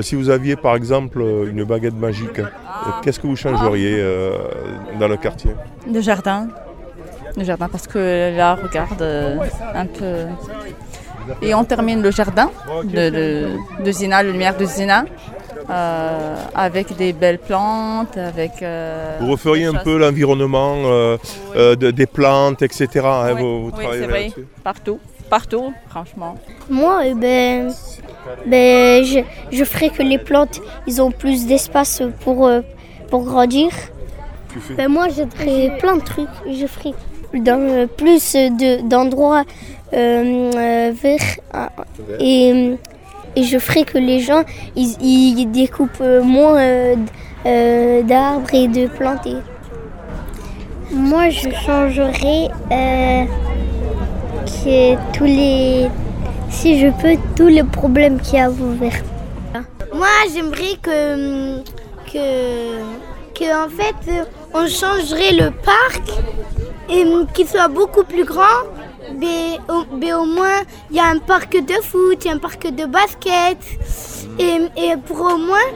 Euh, si vous aviez par exemple euh, une baguette magique, euh, qu'est-ce que vous changeriez dans le quartier? Le jardin. Le jardin, parce que là, regarde, un peu. Et on termine le jardin de, de, de Zina, le lumière de Zina, euh, avec des belles plantes, avec. euh, Vous referiez un peu l'environnement euh, de- des plantes, etc. hein, Oui, vous, vous oui, travaillez là-dessus Partout, partout, franchement. Moi, eh ben, ben, je, je ferai que les plantes, ils ont plus d'espace pour, euh, pour grandir. Ben, moi, je ferai plein de trucs. Je ferai dans, euh, plus de- d'endroits euh, euh, verts euh, et, et je ferai que les gens, ils, ils découpent moins d'arbres et de plantes. et- Moi, je changerai tous les, si je peux, tous les problèmes qu'il y a ouverts. Moi, j'aimerais que, que, en fait, on changerait le parc et qu'il soit beaucoup plus grand. Mais au, moins, il y a un parc de foot, un parc de basket. Et, et pour au moins,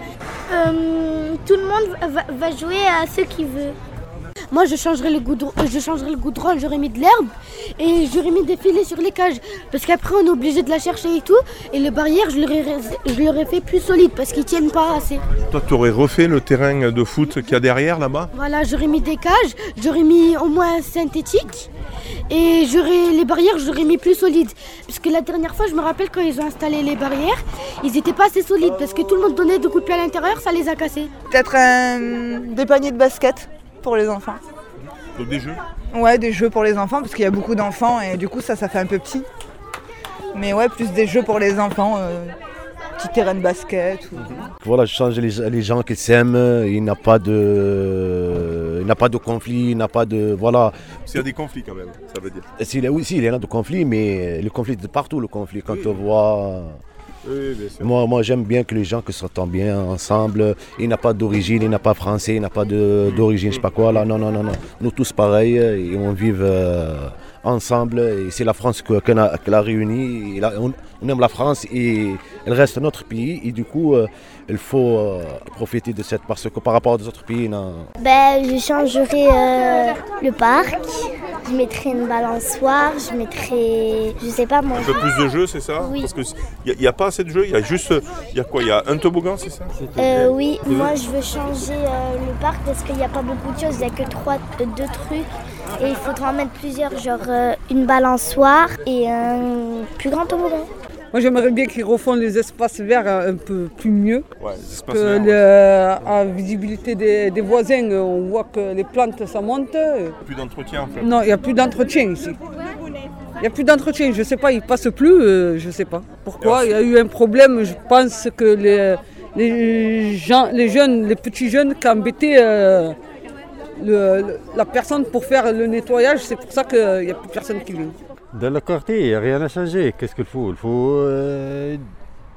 euh, tout le monde va, va jouer à ce qu'il veut. Moi, je changerais le goudron, euh, je changerais le goudron, j'aurais mis de l'herbe et j'aurais mis des filets sur les cages. Parce qu'après, on est obligé de la chercher et tout. Et les barrières, je l'aurais, je l'aurais fait plus solide parce qu'ils tiennent pas assez. Toi, tu aurais refait le terrain de foot qu'il y a derrière là-bas? Voilà, j'aurais mis des cages, j'aurais mis au moins synthétique et j'aurais les barrières, j'aurais mis plus solides. Parce que la dernière fois, je me rappelle quand ils ont installé les barrières, ils n'étaient pas assez solides parce que tout le monde donnait des coups de pied à l'intérieur, ça les a cassés. Peut-être un- des paniers de basket pour les enfants. Donc des jeux Ouais, des jeux pour les enfants parce qu'il y a beaucoup d'enfants et du coup ça, ça fait un peu petit. Mais ouais, plus des jeux pour les enfants, euh, petit terrain de basket. ou- Voilà, je change les, les gens qui s'aiment, il n'y a pas de, il n'y a pas de conflit, il n'y a pas de, voilà. S'il y a des conflits quand même, ça veut dire. A- oui, si, il y en a de conflits, mais le conflit de partout, le conflit. Quand on voit, Oui, bien sûr. moi, moi j'aime bien que les gens que s'entendent bien ensemble. Il n'y a pas d'origine, il n'y a pas français, il n'y a pas de- d'origine, je sais pas quoi. Là, non, non, non, non. Nous tous pareils et on vit euh, ensemble. Et c'est la France que- qu'on a, qu'elle a réunie. Et là, on, on aime la France et elle reste notre pays. Et du coup, euh, il faut euh, profiter de cette parce que par rapport aux autres pays, non. Ben, je changerai euh, le parc. Je mettrai une balançoire. Je mettrai, je sais pas moi. Un peu plus de jeux, c'est ça Oui. Parce qu'il n'y a, pas assez de jeux, il y a juste. Il y a quoi Il y a un toboggan, c'est ça Euh, oui, moi je veux changer euh, le parc parce qu'il n'y a pas beaucoup de choses, il n'y a que trois, euh, deux trucs. Et il faudra en mettre plusieurs, genre euh, une balançoire et un plus grand toboggan. Moi, j'aimerais bien qu'ils refont les espaces verts euh, un peu plus mieux. Ouais, les espaces Que verts, le- ouais. à visibilité des, des voisins, on voit que les plantes, ça monte. Plus d'entretien en fait. Non, il n'y a plus d'entretien ici. Il n'y a plus d'entretien, je ne sais pas, ils ne passent plus, euh, je ne sais pas. Pourquoi? Il y a eu un problème, je pense que les, les, gens, les jeunes, les petits jeunes qui embêtaient euh, le- la personne pour faire le nettoyage, c'est pour ça qu'il n'y a plus personne qui vient. Dans le quartier, il n'y a rien à changer. Qu'est-ce qu'il faut? Il faut euh,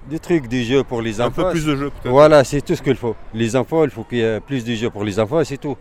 des trucs, des jeux pour les Un enfants. peu plus de jeux peut-être. Voilà, c'est tout ce qu'il faut. Les enfants, il faut qu'il y ait plus de jeux pour les enfants, c'est tout.